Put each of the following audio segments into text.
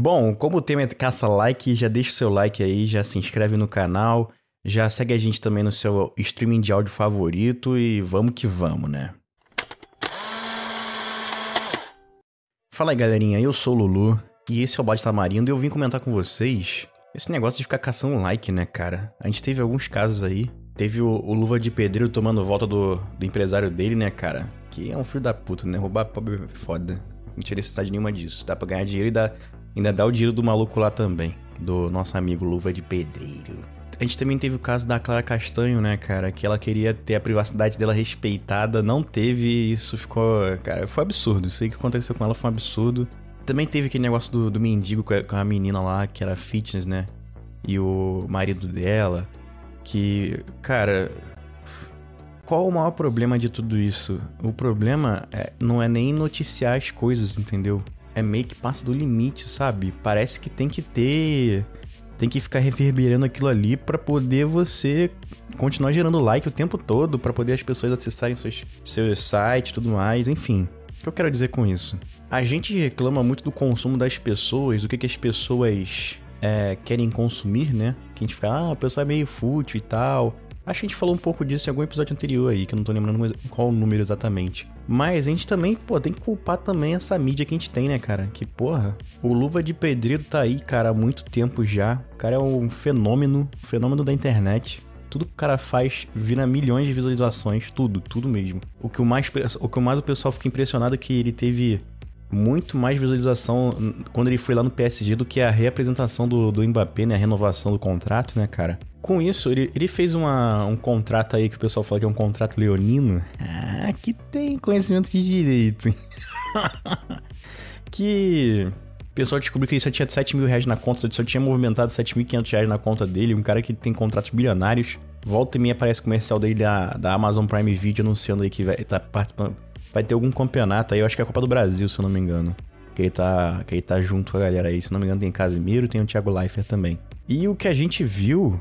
Bom, como o tema é caça-like, já deixa o seu like aí, já se inscreve no canal, já segue a gente também no seu streaming de áudio favorito e vamos que vamos, né? Fala aí, galerinha, eu sou o Lulu e esse é o Bode Tamarindo e eu vim comentar com vocês esse negócio de ficar caçando like, né, cara? A gente teve alguns casos aí. Teve o, o Luva de Pedreiro tomando volta do, do empresário dele, né, cara? Que é um filho da puta, né? Roubar pobre é foda. Não tinha necessidade nenhuma disso. Dá pra ganhar dinheiro e dá, ainda dá o dinheiro do maluco lá também. Do nosso amigo Luva de Pedreiro. A gente também teve o caso da Clara Castanho, né, cara? Que ela queria ter a privacidade dela respeitada, não teve, isso ficou. Cara, foi absurdo. Isso aí que aconteceu com ela foi um absurdo. Também teve aquele negócio do, do mendigo com a, com a menina lá, que era fitness, né? E o marido dela. Que, cara. Qual o maior problema de tudo isso? O problema é, não é nem noticiar as coisas, entendeu? É meio que passa do limite, sabe? Parece que tem que ter tem que ficar reverberando aquilo ali para poder você continuar gerando like o tempo todo, para poder as pessoas acessarem seus, seus sites e tudo mais, enfim. O que eu quero dizer com isso? A gente reclama muito do consumo das pessoas, do que, que as pessoas é, querem consumir, né? Que a gente fica, ah, a pessoa é meio fútil e tal. Acho que a gente falou um pouco disso em algum episódio anterior aí, que eu não tô lembrando qual o número exatamente. Mas a gente também, pô, tem que culpar também essa mídia que a gente tem, né, cara? Que, porra, o Luva de Pedreiro tá aí, cara, há muito tempo já. O cara é um fenômeno, um fenômeno da internet. Tudo que o cara faz vira milhões de visualizações, tudo, tudo mesmo. O que o mais o, que mais o pessoal fica impressionado é que ele teve muito mais visualização quando ele foi lá no PSG do que a reapresentação do, do Mbappé, né? A renovação do contrato, né, cara? Com isso, ele, ele fez uma, um contrato aí que o pessoal fala que é um contrato leonino. Ah, que tem conhecimento de direito. que o pessoal descobriu que ele só tinha 7 mil reais na conta, só tinha movimentado 7.500 reais na conta dele. Um cara que tem contratos bilionários. Volta e meia aparece comercial dele da, da Amazon Prime Video anunciando aí que vai tá participando vai ter algum campeonato aí, eu acho que é a Copa do Brasil, se eu não me engano. Que ele tá, que ele tá junto com a galera aí. Se não me engano, tem Casimiro tem o Thiago Leifert também. E o que a gente viu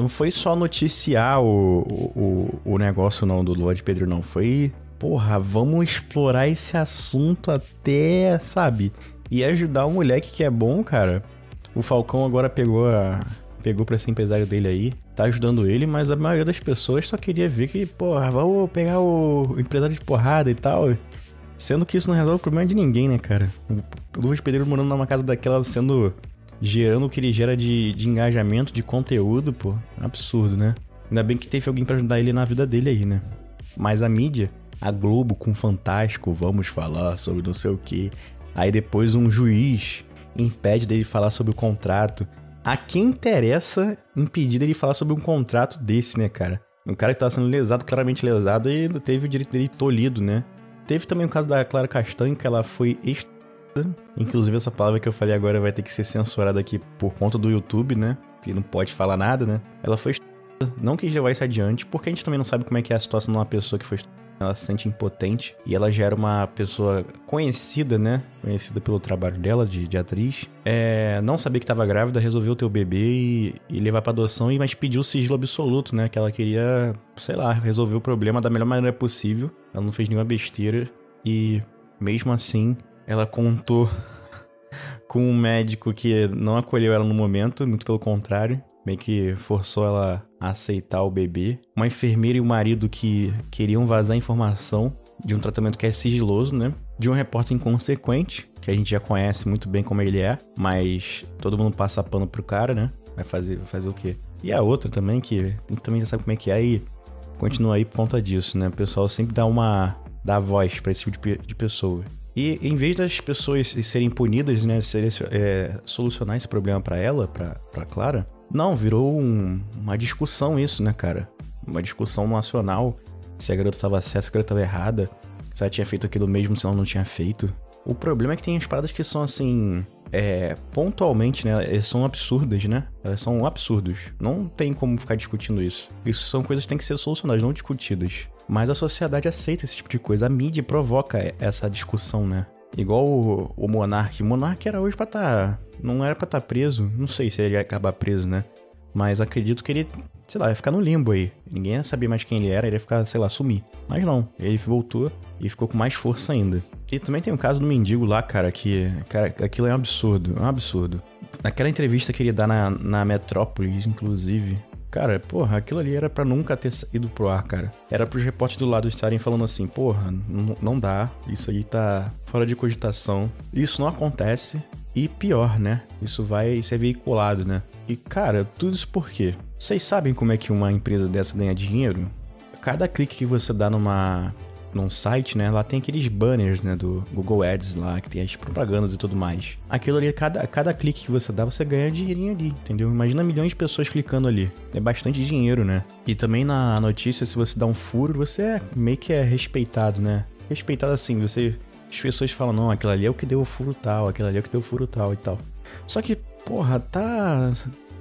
não foi só noticiar o, o, o negócio não do Lua de Pedro, não. Foi, porra, vamos explorar esse assunto até, sabe? E ajudar o moleque que é bom, cara. O Falcão agora pegou a, pegou pra ser empresário dele aí, tá ajudando ele, mas a maioria das pessoas só queria ver que, porra, vamos pegar o empresário de porrada e tal. Sendo que isso não resolve o problema de ninguém, né, cara? O Lucas Pedreiro morando numa casa daquela sendo. Gerando o que ele gera de, de engajamento, de conteúdo, pô. Absurdo, né? Ainda bem que teve alguém para ajudar ele na vida dele aí, né? Mas a mídia, a Globo com Fantástico, vamos falar sobre não sei o que. Aí depois um juiz impede dele falar sobre o contrato a quem interessa impedir dele falar sobre um contrato desse, né, cara? Um cara que tava sendo lesado, claramente lesado, e teve o direito dele tolhido, né? Teve também o caso da Clara Castanho, que ela foi Inclusive, essa palavra que eu falei agora vai ter que ser censurada aqui por conta do YouTube, né? Que não pode falar nada, né? Ela foi estudada. Não já vai se adiante, porque a gente também não sabe como é que é a situação de uma pessoa que foi estudada ela se sente impotente e ela já era uma pessoa conhecida, né? Conhecida pelo trabalho dela de, de atriz. É, não sabia que estava grávida, resolveu ter o bebê e, e levar para adoção, e mas pediu sigilo absoluto, né? Que ela queria, sei lá, resolver o problema da melhor maneira possível. Ela não fez nenhuma besteira e mesmo assim ela contou com um médico que não acolheu ela no momento, muito pelo contrário meio que forçou ela a aceitar o bebê. Uma enfermeira e o marido que queriam vazar informação de um tratamento que é sigiloso, né? De um repórter inconsequente, que a gente já conhece muito bem como ele é, mas todo mundo passa pano pro cara, né? Vai fazer, vai fazer o quê? E a outra também, que também já sabe como é que é e continua aí por conta disso, né? O pessoal sempre dá uma. dá voz pra esse tipo de, de pessoa. E em vez das pessoas serem punidas, né? Serem, é, solucionar esse problema para ela, pra Clara, não, virou um, uma discussão isso, né, cara? Uma discussão nacional. Se a garota tava certa, se a garota tava errada. Se ela tinha feito aquilo mesmo, se ela não tinha feito. O problema é que tem as paradas que são assim. É, pontualmente, né? Elas são absurdas, né? Elas são absurdos. Não tem como ficar discutindo isso. Isso são coisas que têm que ser solucionadas, não discutidas. Mas a sociedade aceita esse tipo de coisa. A mídia provoca essa discussão, né? Igual o, o Monark. O Monark era hoje pra estar. Tá, não era pra estar tá preso. Não sei se ele ia acabar preso, né? Mas acredito que ele, sei lá, ia ficar no limbo aí. Ninguém ia saber mais quem ele era, ele ia ficar, sei lá, sumir. Mas não, ele voltou e ficou com mais força ainda. E também tem o caso do mendigo lá, cara, que. Cara, aquilo é um absurdo, é um absurdo. Naquela entrevista que ele dá na, na Metrópolis, inclusive, Cara, porra, aquilo ali era para nunca ter ido pro ar, cara. Era pros repórteres do lado estarem falando assim, porra, não dá, isso aí tá fora de cogitação. Isso não acontece. E pior, né? Isso vai ser veiculado, né? E, cara, tudo isso por quê? Vocês sabem como é que uma empresa dessa ganha dinheiro? Cada clique que você dá numa num site, né? Lá tem aqueles banners, né? Do Google Ads lá, que tem as propagandas e tudo mais. Aquilo ali, cada, cada clique que você dá, você ganha dinheirinho ali, entendeu? Imagina milhões de pessoas clicando ali. É bastante dinheiro, né? E também na notícia, se você dá um furo, você é meio que é respeitado, né? Respeitado assim, você. As pessoas falam, não, aquilo ali é o que deu o furo tal, aquilo ali é o que deu o furo tal e tal. Só que, porra, tá.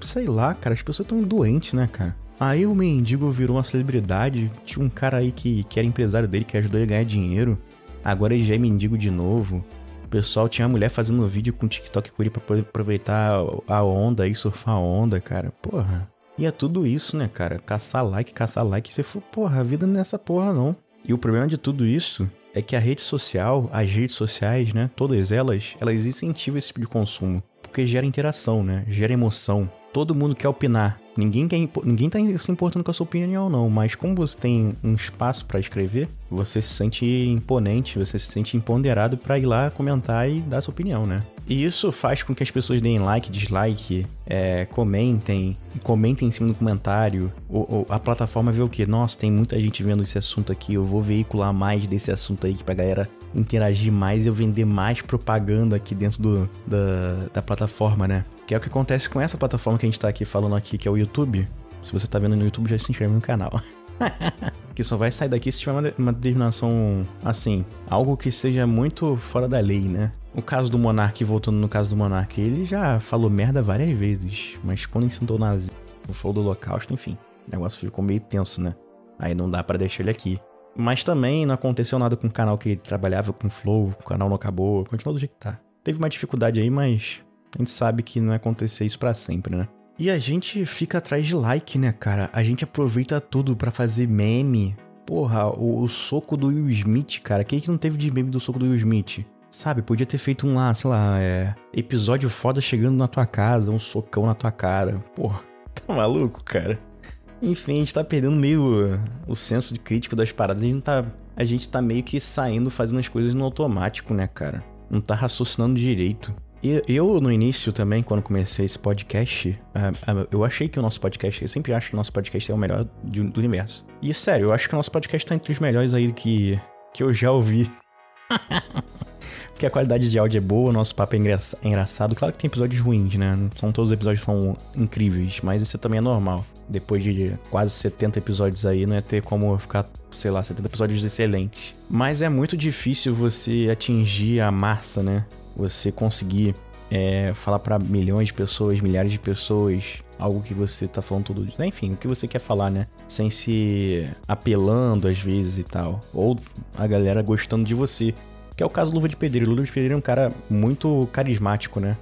Sei lá, cara, as pessoas estão doentes, né, cara? Aí o mendigo virou uma celebridade. Tinha um cara aí que, que era empresário dele, que ajudou ele a ganhar dinheiro. Agora ele já é mendigo de novo. O pessoal tinha uma mulher fazendo vídeo com TikTok com ele pra poder aproveitar a onda e surfar a onda, cara. Porra. E é tudo isso, né, cara? Caçar like, caçar like. Você for, porra, a vida não é essa porra, não. E o problema de tudo isso é que a rede social, as redes sociais, né, todas elas, elas incentivam esse tipo de consumo. Porque gera interação, né? Gera emoção. Todo mundo quer opinar. Ninguém, quer, ninguém tá se importando com a sua opinião, não. Mas como você tem um espaço para escrever, você se sente imponente, você se sente empoderado para ir lá comentar e dar sua opinião, né? E isso faz com que as pessoas deem like, dislike, é, comentem, comentem em cima do comentário. Ou, ou, a plataforma vê o que? Nossa, tem muita gente vendo esse assunto aqui, eu vou veicular mais desse assunto aí pra galera interagir mais e eu vender mais propaganda aqui dentro do, da, da plataforma, né? Que é o que acontece com essa plataforma que a gente tá aqui falando aqui, que é o YouTube. Se você tá vendo no YouTube, já se inscreve no canal. que só vai sair daqui se tiver uma, uma determinação assim, algo que seja muito fora da lei, né? O caso do Monark, voltando no caso do Monark, ele já falou merda várias vezes, mas quando incitou nazi, falou do holocausto, enfim, o negócio ficou meio tenso, né? Aí não dá para deixar ele aqui. Mas também não aconteceu nada com o canal que ele trabalhava com Flow, o canal não acabou, continua do jeito que tá. Teve uma dificuldade aí, mas a gente sabe que não vai acontecer isso para sempre, né? E a gente fica atrás de like, né, cara? A gente aproveita tudo para fazer meme. Porra, o, o, soco do Will Smith, cara. Quem que não teve de meme do soco do Will Smith? Sabe, podia ter feito um lá, sei lá, é. Episódio foda chegando na tua casa, um socão na tua cara. Porra, tá maluco, cara? Enfim, a gente tá perdendo meio o senso de crítico das paradas. A gente tá, a gente tá meio que saindo, fazendo as coisas no automático, né, cara? Não tá raciocinando direito. Eu, no início também, quando comecei esse podcast, eu achei que o nosso podcast, eu sempre acho que o nosso podcast é o melhor do universo. E sério, eu acho que o nosso podcast tá entre os melhores aí que, que eu já ouvi. Porque a qualidade de áudio é boa, o nosso papo é, é engraçado. Claro que tem episódios ruins, né? São todos os episódios são incríveis, mas isso também é normal. Depois de quase 70 episódios aí, não é ter como ficar, sei lá, 70 episódios excelentes. Mas é muito difícil você atingir a massa, né? Você conseguir é, falar para milhões de pessoas, milhares de pessoas, algo que você tá falando tudo, né? enfim, o que você quer falar, né? Sem se apelando às vezes e tal, ou a galera gostando de você, que é o caso do Luva de Pedreiro. O Luva de Pedreiro é um cara muito carismático, né?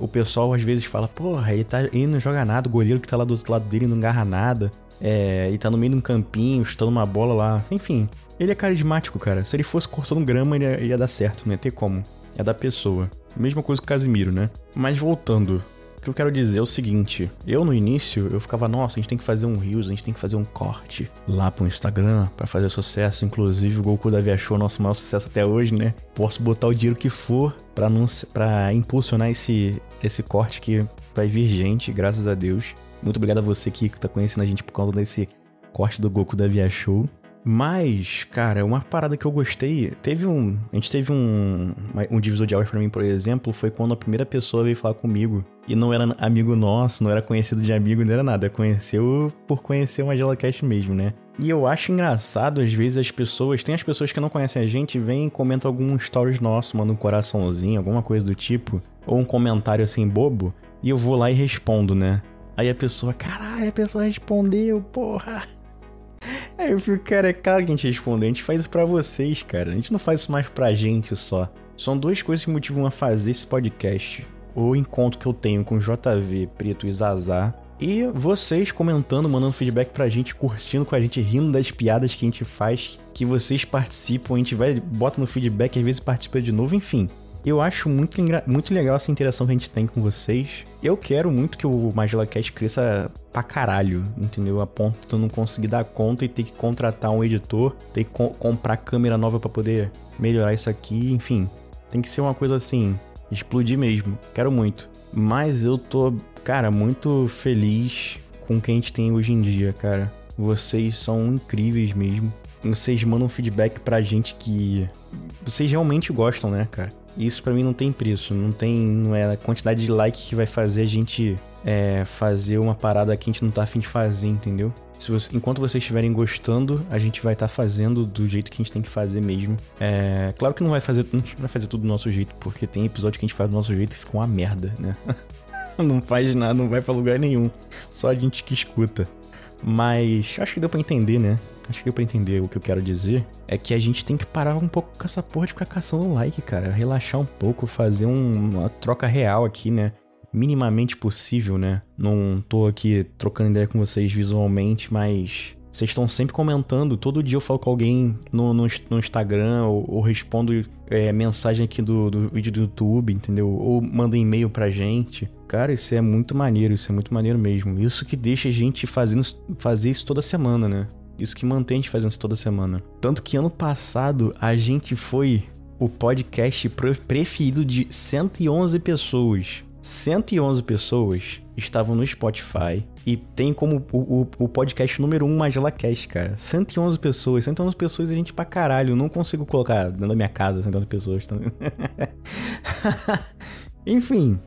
O pessoal às vezes fala, porra, ele, tá, ele não joga nada, o goleiro que tá lá do outro lado dele não agarra nada, é, ele tá no meio de um campinho, chutando uma bola lá, enfim. Ele é carismático, cara. Se ele fosse cortando grama, ele ia, ia dar certo, não ia ter como é da pessoa. Mesma coisa com o Casimiro, né? Mas voltando, o que eu quero dizer é o seguinte: eu no início eu ficava, nossa, a gente tem que fazer um Reels, a gente tem que fazer um corte lá pro Instagram para fazer sucesso. Inclusive, o Goku da Via Show, nosso maior sucesso até hoje, né? Posso botar o dinheiro que for pra, pra impulsionar esse, esse corte que vai vir gente, graças a Deus. Muito obrigado a você que tá conhecendo a gente por causa desse corte do Goku da Via Show. Mas, cara, uma parada que eu gostei. Teve um. A gente teve um. Um divisor de águas pra mim, por exemplo, foi quando a primeira pessoa veio falar comigo. E não era amigo nosso, não era conhecido de amigo, não era nada. Conheceu por conhecer uma Gelacast mesmo, né? E eu acho engraçado, às vezes, as pessoas. Tem as pessoas que não conhecem a gente, vêm e comentam algum stories nosso, mandam um coraçãozinho, alguma coisa do tipo. Ou um comentário assim bobo. E eu vou lá e respondo, né? Aí a pessoa, caralho, a pessoa respondeu, porra. Aí eu fico, cara, é claro que a gente responde, a gente faz isso pra vocês, cara. A gente não faz isso mais pra gente só. São duas coisas que motivam a fazer esse podcast. O encontro que eu tenho com JV, Preto e Zazar E vocês comentando, mandando feedback pra gente, curtindo com a gente, rindo das piadas que a gente faz, que vocês participam, a gente vai, bota no feedback, às vezes participa de novo, enfim. Eu acho muito, muito legal essa interação que a gente tem com vocês. Eu quero muito que o Magela Cast cresça pra caralho, entendeu? A ponto de eu não conseguir dar conta e ter que contratar um editor, ter que co comprar câmera nova para poder melhorar isso aqui, enfim. Tem que ser uma coisa assim, explodir mesmo. Quero muito. Mas eu tô, cara, muito feliz com o que a gente tem hoje em dia, cara. Vocês são incríveis mesmo. Vocês mandam feedback pra gente que vocês realmente gostam, né, cara? Isso para mim não tem preço, não tem, não é a quantidade de like que vai fazer a gente é, fazer uma parada que a gente não tá afim de fazer, entendeu? Se você, enquanto vocês estiverem gostando, a gente vai estar tá fazendo do jeito que a gente tem que fazer mesmo. É, claro que não vai fazer, não vai fazer tudo do nosso jeito, porque tem episódio que a gente faz do nosso jeito e fica uma merda, né? não faz nada, não vai para lugar nenhum. Só a gente que escuta. Mas acho que deu para entender, né? Acho que deu pra entender o que eu quero dizer, é que a gente tem que parar um pouco com essa porra de ficar caçando like, cara. Relaxar um pouco, fazer um, uma troca real aqui, né? Minimamente possível, né? Não tô aqui trocando ideia com vocês visualmente, mas vocês estão sempre comentando. Todo dia eu falo com alguém no, no, no Instagram ou, ou respondo é, mensagem aqui do, do vídeo do YouTube, entendeu? Ou manda e-mail pra gente. Cara, isso é muito maneiro, isso é muito maneiro mesmo. Isso que deixa a gente fazendo, fazer isso toda semana, né? Isso que mantém a gente fazendo isso toda semana. Tanto que ano passado a gente foi o podcast preferido de 111 pessoas. 111 pessoas estavam no Spotify e tem como o, o, o podcast número 1 um MagelaCast, cara. 111 pessoas, 111 pessoas a gente pra caralho. Não consigo colocar dentro da minha casa 111 pessoas. Enfim,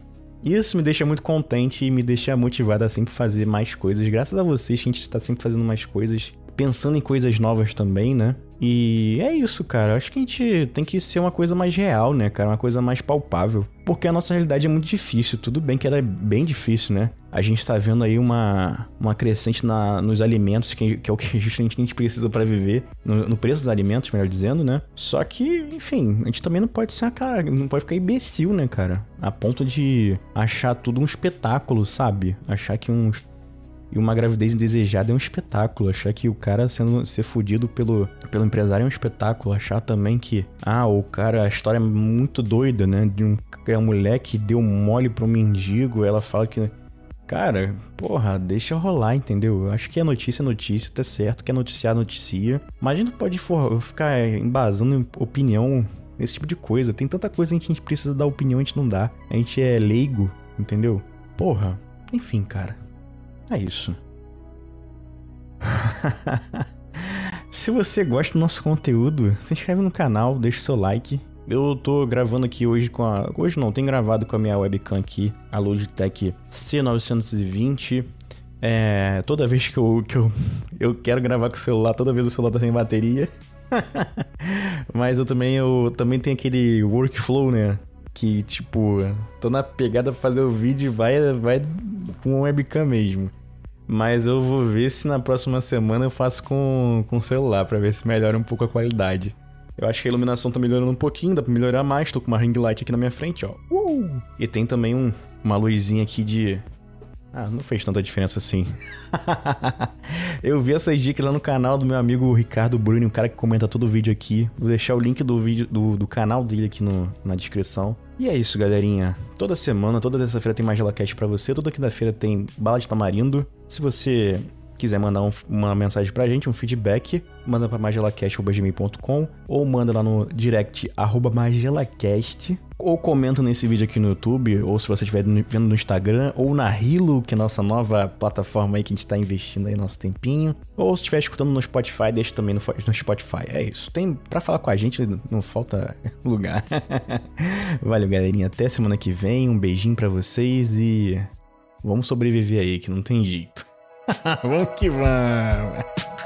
isso me deixa muito contente e me deixa motivado a sempre fazer mais coisas. Graças a vocês que a gente está sempre fazendo mais coisas pensando em coisas novas também, né? E é isso, cara. Acho que a gente tem que ser uma coisa mais real, né, cara? Uma coisa mais palpável. Porque a nossa realidade é muito difícil. Tudo bem que ela é bem difícil, né? A gente tá vendo aí uma, uma crescente na, nos alimentos, que, que é o que a gente, a gente precisa para viver. No, no, preço dos alimentos, melhor dizendo, né? Só que, enfim, a gente também não pode ser a cara. Não pode ficar imbecil, né, cara? A ponto de achar tudo um espetáculo, sabe? Achar que um e uma gravidez indesejada é um espetáculo. Achar que o cara sendo ser fudido pelo, pelo empresário é um espetáculo. Achar também que, ah, o cara, a história é muito doida, né? De um, a mulher que deu mole pro mendigo, ela fala que. Cara, porra, deixa rolar, entendeu? Eu acho que a notícia é notícia, tá certo, que é noticiar, noticia. Mas a gente não pode for, ficar embasando opinião nesse tipo de coisa. Tem tanta coisa que a gente precisa dar opinião, a gente não dá. A gente é leigo, entendeu? Porra, enfim, cara. É isso. Se você gosta do nosso conteúdo, se inscreve no canal, deixa seu like. Eu tô gravando aqui hoje com a. Hoje não, tenho gravado com a minha webcam aqui, a Logitech C920. É, toda vez que eu, que eu, eu quero gravar com o celular, toda vez o celular tá sem bateria. Mas eu também, eu também tenho aquele workflow, né? Que tipo, tô na pegada pra fazer o vídeo e vai, vai com webcam mesmo. Mas eu vou ver se na próxima semana eu faço com, com celular, para ver se melhora um pouco a qualidade. Eu acho que a iluminação tá melhorando um pouquinho, dá pra melhorar mais. Tô com uma ring light aqui na minha frente, ó. Uh! E tem também um, uma luzinha aqui de ah, não fez tanta diferença assim. eu vi essas dicas lá no canal do meu amigo Ricardo Bruno, um cara que comenta todo o vídeo aqui. Vou deixar o link do vídeo do, do canal dele aqui no, na descrição. E é isso, galerinha. Toda semana, toda terça-feira tem mais GelaCast pra você. Toda quinta-feira tem bala de tamarindo. Se você quiser mandar um, uma mensagem pra gente, um feedback, manda pra magelacast.gmail.com ou manda lá no direct arroba magelacast ou comenta nesse vídeo aqui no YouTube, ou se você estiver vendo no Instagram, ou na Hilo, que é a nossa nova plataforma aí que a gente está investindo aí nosso tempinho. Ou se estiver escutando no Spotify, deixa também no, no Spotify. É isso. Tem para falar com a gente, não falta lugar. Valeu, galerinha. Até semana que vem. Um beijinho para vocês e vamos sobreviver aí, que não tem jeito. vamos que vamos!